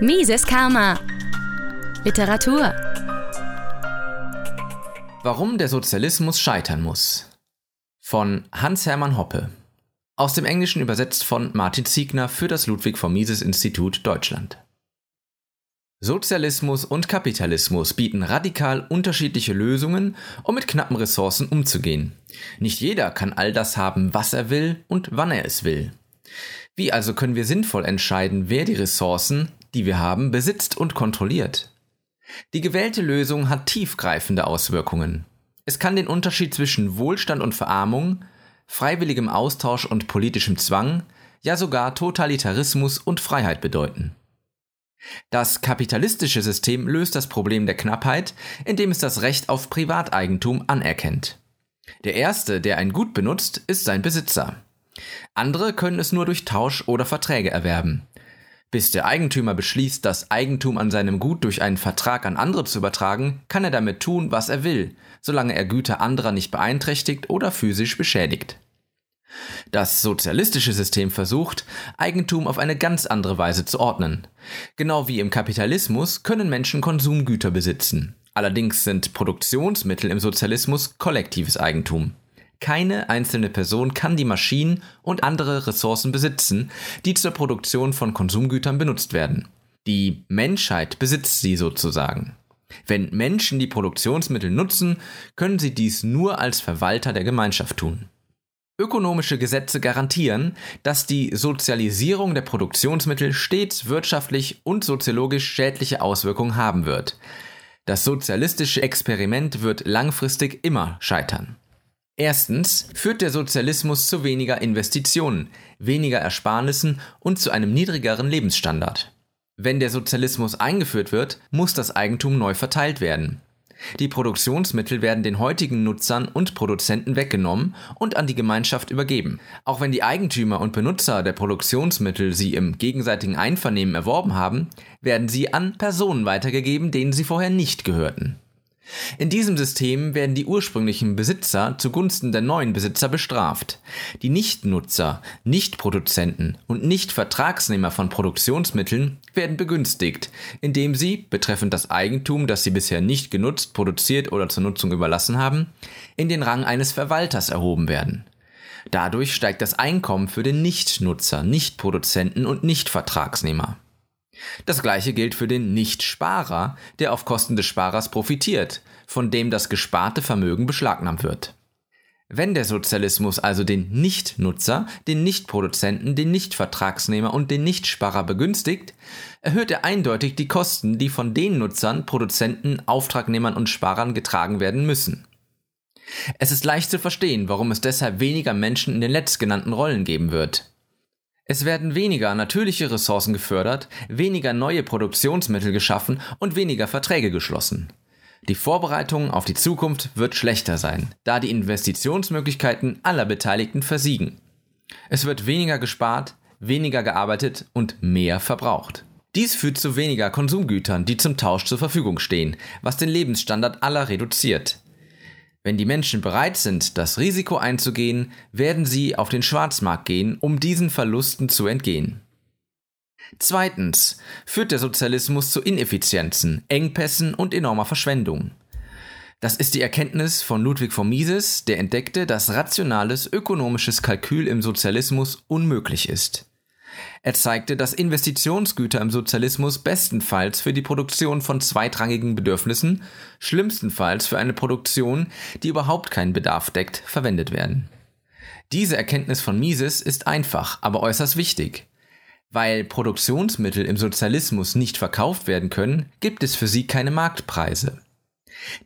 Mises Karma. Literatur. Warum der Sozialismus scheitern muss. Von Hans-Hermann Hoppe. Aus dem Englischen übersetzt von Martin Ziegner für das Ludwig von Mises Institut Deutschland. Sozialismus und Kapitalismus bieten radikal unterschiedliche Lösungen, um mit knappen Ressourcen umzugehen. Nicht jeder kann all das haben, was er will und wann er es will. Wie also können wir sinnvoll entscheiden, wer die Ressourcen, die wir haben, besitzt und kontrolliert? Die gewählte Lösung hat tiefgreifende Auswirkungen. Es kann den Unterschied zwischen Wohlstand und Verarmung, freiwilligem Austausch und politischem Zwang, ja sogar Totalitarismus und Freiheit bedeuten. Das kapitalistische System löst das Problem der Knappheit, indem es das Recht auf Privateigentum anerkennt. Der Erste, der ein Gut benutzt, ist sein Besitzer. Andere können es nur durch Tausch oder Verträge erwerben. Bis der Eigentümer beschließt, das Eigentum an seinem Gut durch einen Vertrag an andere zu übertragen, kann er damit tun, was er will, solange er Güter anderer nicht beeinträchtigt oder physisch beschädigt. Das sozialistische System versucht, Eigentum auf eine ganz andere Weise zu ordnen. Genau wie im Kapitalismus können Menschen Konsumgüter besitzen. Allerdings sind Produktionsmittel im Sozialismus kollektives Eigentum. Keine einzelne Person kann die Maschinen und andere Ressourcen besitzen, die zur Produktion von Konsumgütern benutzt werden. Die Menschheit besitzt sie sozusagen. Wenn Menschen die Produktionsmittel nutzen, können sie dies nur als Verwalter der Gemeinschaft tun. Ökonomische Gesetze garantieren, dass die Sozialisierung der Produktionsmittel stets wirtschaftlich und soziologisch schädliche Auswirkungen haben wird. Das sozialistische Experiment wird langfristig immer scheitern. Erstens führt der Sozialismus zu weniger Investitionen, weniger Ersparnissen und zu einem niedrigeren Lebensstandard. Wenn der Sozialismus eingeführt wird, muss das Eigentum neu verteilt werden. Die Produktionsmittel werden den heutigen Nutzern und Produzenten weggenommen und an die Gemeinschaft übergeben. Auch wenn die Eigentümer und Benutzer der Produktionsmittel sie im gegenseitigen Einvernehmen erworben haben, werden sie an Personen weitergegeben, denen sie vorher nicht gehörten. In diesem System werden die ursprünglichen Besitzer zugunsten der neuen Besitzer bestraft. Die Nichtnutzer, Nichtproduzenten und Nichtvertragsnehmer von Produktionsmitteln werden begünstigt, indem sie, betreffend das Eigentum, das sie bisher nicht genutzt, produziert oder zur Nutzung überlassen haben, in den Rang eines Verwalters erhoben werden. Dadurch steigt das Einkommen für den Nichtnutzer, Nichtproduzenten und Nichtvertragsnehmer. Das gleiche gilt für den Nichtsparer, der auf Kosten des Sparers profitiert, von dem das gesparte Vermögen beschlagnahmt wird. Wenn der Sozialismus also den Nichtnutzer, den Nichtproduzenten, den Nichtvertragsnehmer und den Nichtsparer begünstigt, erhöht er eindeutig die Kosten, die von den Nutzern, Produzenten, Auftragnehmern und Sparern getragen werden müssen. Es ist leicht zu verstehen, warum es deshalb weniger Menschen in den letztgenannten Rollen geben wird. Es werden weniger natürliche Ressourcen gefördert, weniger neue Produktionsmittel geschaffen und weniger Verträge geschlossen. Die Vorbereitung auf die Zukunft wird schlechter sein, da die Investitionsmöglichkeiten aller Beteiligten versiegen. Es wird weniger gespart, weniger gearbeitet und mehr verbraucht. Dies führt zu weniger Konsumgütern, die zum Tausch zur Verfügung stehen, was den Lebensstandard aller reduziert. Wenn die Menschen bereit sind, das Risiko einzugehen, werden sie auf den Schwarzmarkt gehen, um diesen Verlusten zu entgehen. Zweitens führt der Sozialismus zu Ineffizienzen, Engpässen und enormer Verschwendung. Das ist die Erkenntnis von Ludwig von Mises, der entdeckte, dass rationales ökonomisches Kalkül im Sozialismus unmöglich ist. Er zeigte, dass Investitionsgüter im Sozialismus bestenfalls für die Produktion von zweitrangigen Bedürfnissen, schlimmstenfalls für eine Produktion, die überhaupt keinen Bedarf deckt, verwendet werden. Diese Erkenntnis von Mises ist einfach, aber äußerst wichtig. Weil Produktionsmittel im Sozialismus nicht verkauft werden können, gibt es für sie keine Marktpreise.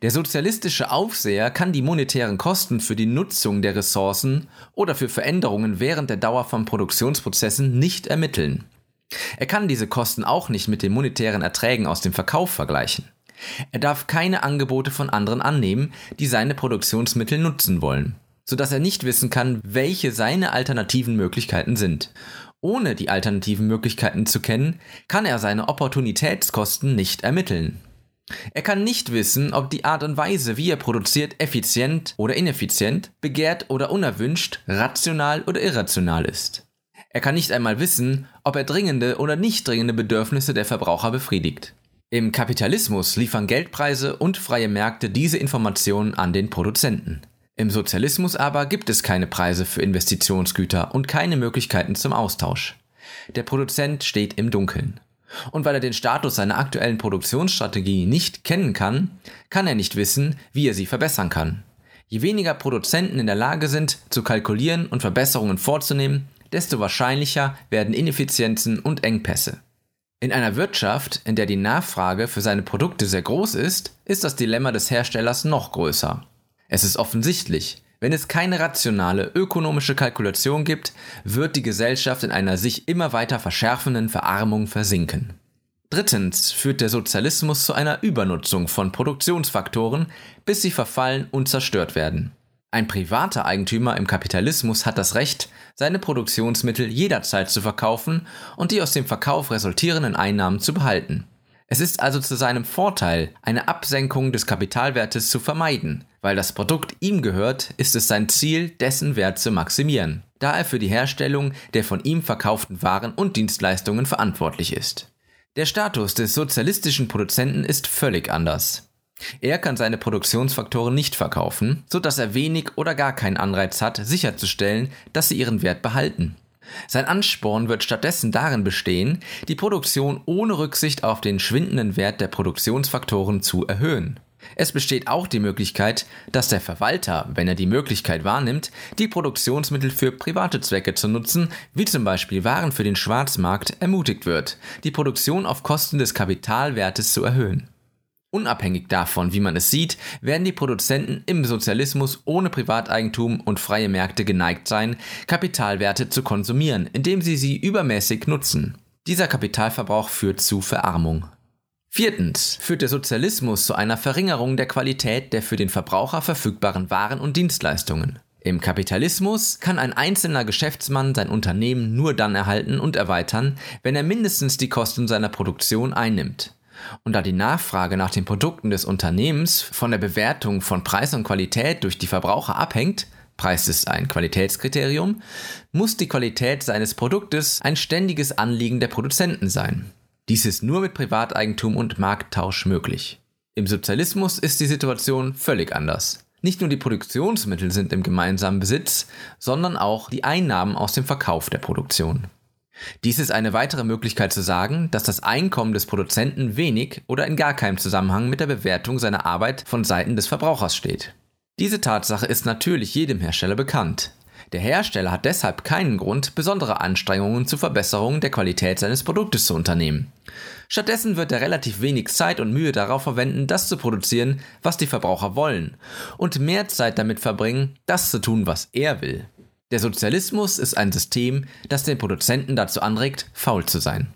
Der sozialistische Aufseher kann die monetären Kosten für die Nutzung der Ressourcen oder für Veränderungen während der Dauer von Produktionsprozessen nicht ermitteln. Er kann diese Kosten auch nicht mit den monetären Erträgen aus dem Verkauf vergleichen. Er darf keine Angebote von anderen annehmen, die seine Produktionsmittel nutzen wollen, sodass er nicht wissen kann, welche seine alternativen Möglichkeiten sind. Ohne die alternativen Möglichkeiten zu kennen, kann er seine Opportunitätskosten nicht ermitteln. Er kann nicht wissen, ob die Art und Weise, wie er produziert, effizient oder ineffizient, begehrt oder unerwünscht, rational oder irrational ist. Er kann nicht einmal wissen, ob er dringende oder nicht dringende Bedürfnisse der Verbraucher befriedigt. Im Kapitalismus liefern Geldpreise und freie Märkte diese Informationen an den Produzenten. Im Sozialismus aber gibt es keine Preise für Investitionsgüter und keine Möglichkeiten zum Austausch. Der Produzent steht im Dunkeln. Und weil er den Status seiner aktuellen Produktionsstrategie nicht kennen kann, kann er nicht wissen, wie er sie verbessern kann. Je weniger Produzenten in der Lage sind, zu kalkulieren und Verbesserungen vorzunehmen, desto wahrscheinlicher werden Ineffizienzen und Engpässe. In einer Wirtschaft, in der die Nachfrage für seine Produkte sehr groß ist, ist das Dilemma des Herstellers noch größer. Es ist offensichtlich, wenn es keine rationale ökonomische Kalkulation gibt, wird die Gesellschaft in einer sich immer weiter verschärfenden Verarmung versinken. Drittens führt der Sozialismus zu einer Übernutzung von Produktionsfaktoren, bis sie verfallen und zerstört werden. Ein privater Eigentümer im Kapitalismus hat das Recht, seine Produktionsmittel jederzeit zu verkaufen und die aus dem Verkauf resultierenden Einnahmen zu behalten. Es ist also zu seinem Vorteil, eine Absenkung des Kapitalwertes zu vermeiden. Weil das Produkt ihm gehört, ist es sein Ziel, dessen Wert zu maximieren, da er für die Herstellung der von ihm verkauften Waren und Dienstleistungen verantwortlich ist. Der Status des sozialistischen Produzenten ist völlig anders. Er kann seine Produktionsfaktoren nicht verkaufen, so dass er wenig oder gar keinen Anreiz hat, sicherzustellen, dass sie ihren Wert behalten. Sein Ansporn wird stattdessen darin bestehen, die Produktion ohne Rücksicht auf den schwindenden Wert der Produktionsfaktoren zu erhöhen. Es besteht auch die Möglichkeit, dass der Verwalter, wenn er die Möglichkeit wahrnimmt, die Produktionsmittel für private Zwecke zu nutzen, wie zum Beispiel Waren für den Schwarzmarkt, ermutigt wird, die Produktion auf Kosten des Kapitalwertes zu erhöhen. Unabhängig davon, wie man es sieht, werden die Produzenten im Sozialismus ohne Privateigentum und freie Märkte geneigt sein, Kapitalwerte zu konsumieren, indem sie sie übermäßig nutzen. Dieser Kapitalverbrauch führt zu Verarmung. Viertens führt der Sozialismus zu einer Verringerung der Qualität der für den Verbraucher verfügbaren Waren und Dienstleistungen. Im Kapitalismus kann ein einzelner Geschäftsmann sein Unternehmen nur dann erhalten und erweitern, wenn er mindestens die Kosten seiner Produktion einnimmt. Und da die Nachfrage nach den Produkten des Unternehmens von der Bewertung von Preis und Qualität durch die Verbraucher abhängt, Preis ist ein Qualitätskriterium, muss die Qualität seines Produktes ein ständiges Anliegen der Produzenten sein. Dies ist nur mit Privateigentum und Markttausch möglich. Im Sozialismus ist die Situation völlig anders. Nicht nur die Produktionsmittel sind im gemeinsamen Besitz, sondern auch die Einnahmen aus dem Verkauf der Produktion. Dies ist eine weitere Möglichkeit zu sagen, dass das Einkommen des Produzenten wenig oder in gar keinem Zusammenhang mit der Bewertung seiner Arbeit von Seiten des Verbrauchers steht. Diese Tatsache ist natürlich jedem Hersteller bekannt. Der Hersteller hat deshalb keinen Grund, besondere Anstrengungen zur Verbesserung der Qualität seines Produktes zu unternehmen. Stattdessen wird er relativ wenig Zeit und Mühe darauf verwenden, das zu produzieren, was die Verbraucher wollen, und mehr Zeit damit verbringen, das zu tun, was er will. Der Sozialismus ist ein System, das den Produzenten dazu anregt, faul zu sein.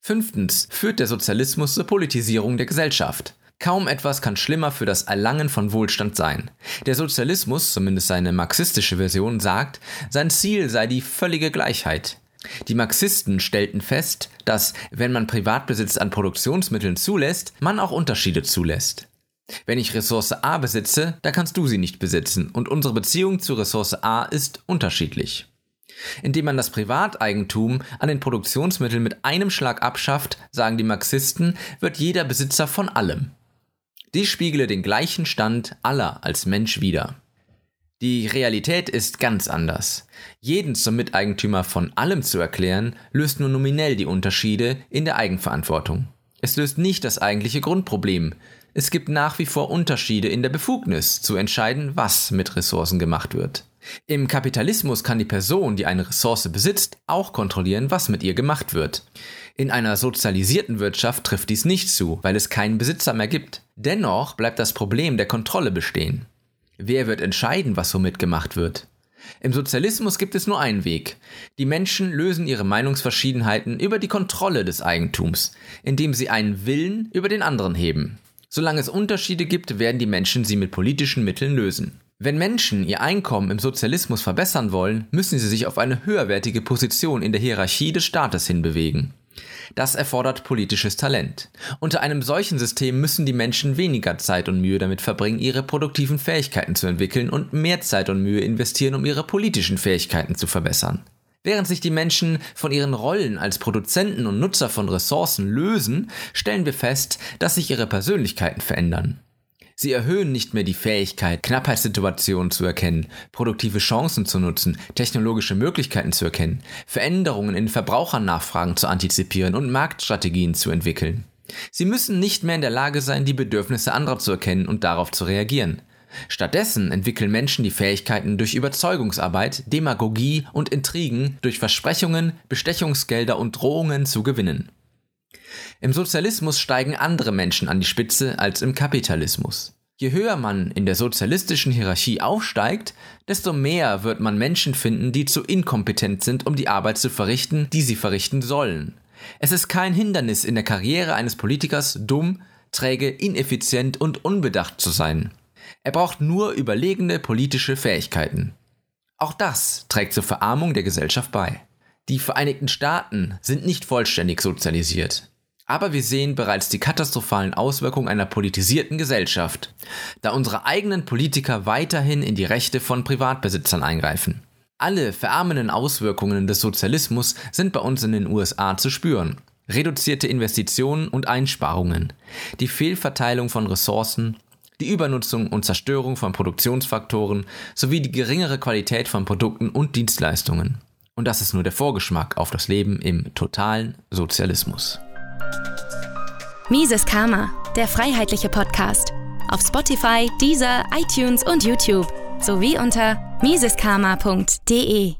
Fünftens führt der Sozialismus zur Politisierung der Gesellschaft. Kaum etwas kann schlimmer für das Erlangen von Wohlstand sein. Der Sozialismus, zumindest seine marxistische Version, sagt, sein Ziel sei die völlige Gleichheit. Die Marxisten stellten fest, dass, wenn man Privatbesitz an Produktionsmitteln zulässt, man auch Unterschiede zulässt. Wenn ich Ressource A besitze, dann kannst du sie nicht besitzen und unsere Beziehung zu Ressource A ist unterschiedlich. Indem man das Privateigentum an den Produktionsmitteln mit einem Schlag abschafft, sagen die Marxisten, wird jeder Besitzer von allem. Dies spiegele den gleichen Stand aller als Mensch wider. Die Realität ist ganz anders. Jeden zum Miteigentümer von allem zu erklären, löst nur nominell die Unterschiede in der Eigenverantwortung. Es löst nicht das eigentliche Grundproblem, es gibt nach wie vor Unterschiede in der Befugnis zu entscheiden, was mit Ressourcen gemacht wird. Im Kapitalismus kann die Person, die eine Ressource besitzt, auch kontrollieren, was mit ihr gemacht wird. In einer sozialisierten Wirtschaft trifft dies nicht zu, weil es keinen Besitzer mehr gibt. Dennoch bleibt das Problem der Kontrolle bestehen. Wer wird entscheiden, was womit gemacht wird? Im Sozialismus gibt es nur einen Weg. Die Menschen lösen ihre Meinungsverschiedenheiten über die Kontrolle des Eigentums, indem sie einen Willen über den anderen heben. Solange es Unterschiede gibt, werden die Menschen sie mit politischen Mitteln lösen. Wenn Menschen ihr Einkommen im Sozialismus verbessern wollen, müssen sie sich auf eine höherwertige Position in der Hierarchie des Staates hinbewegen. Das erfordert politisches Talent. Unter einem solchen System müssen die Menschen weniger Zeit und Mühe damit verbringen, ihre produktiven Fähigkeiten zu entwickeln und mehr Zeit und Mühe investieren, um ihre politischen Fähigkeiten zu verbessern. Während sich die Menschen von ihren Rollen als Produzenten und Nutzer von Ressourcen lösen, stellen wir fest, dass sich ihre Persönlichkeiten verändern. Sie erhöhen nicht mehr die Fähigkeit, Knappheitssituationen zu erkennen, produktive Chancen zu nutzen, technologische Möglichkeiten zu erkennen, Veränderungen in Verbrauchernachfragen zu antizipieren und Marktstrategien zu entwickeln. Sie müssen nicht mehr in der Lage sein, die Bedürfnisse anderer zu erkennen und darauf zu reagieren. Stattdessen entwickeln Menschen die Fähigkeiten durch Überzeugungsarbeit, Demagogie und Intrigen, durch Versprechungen, Bestechungsgelder und Drohungen zu gewinnen. Im Sozialismus steigen andere Menschen an die Spitze als im Kapitalismus. Je höher man in der sozialistischen Hierarchie aufsteigt, desto mehr wird man Menschen finden, die zu inkompetent sind, um die Arbeit zu verrichten, die sie verrichten sollen. Es ist kein Hindernis in der Karriere eines Politikers, dumm, träge, ineffizient und unbedacht zu sein. Er braucht nur überlegene politische Fähigkeiten. Auch das trägt zur Verarmung der Gesellschaft bei. Die Vereinigten Staaten sind nicht vollständig sozialisiert. Aber wir sehen bereits die katastrophalen Auswirkungen einer politisierten Gesellschaft, da unsere eigenen Politiker weiterhin in die Rechte von Privatbesitzern eingreifen. Alle verarmenden Auswirkungen des Sozialismus sind bei uns in den USA zu spüren. Reduzierte Investitionen und Einsparungen, die Fehlverteilung von Ressourcen, die Übernutzung und Zerstörung von Produktionsfaktoren sowie die geringere Qualität von Produkten und Dienstleistungen. Und das ist nur der Vorgeschmack auf das Leben im totalen Sozialismus. Mises Karma, der freiheitliche Podcast. Auf Spotify, Deezer, iTunes und YouTube sowie unter miseskarma.de.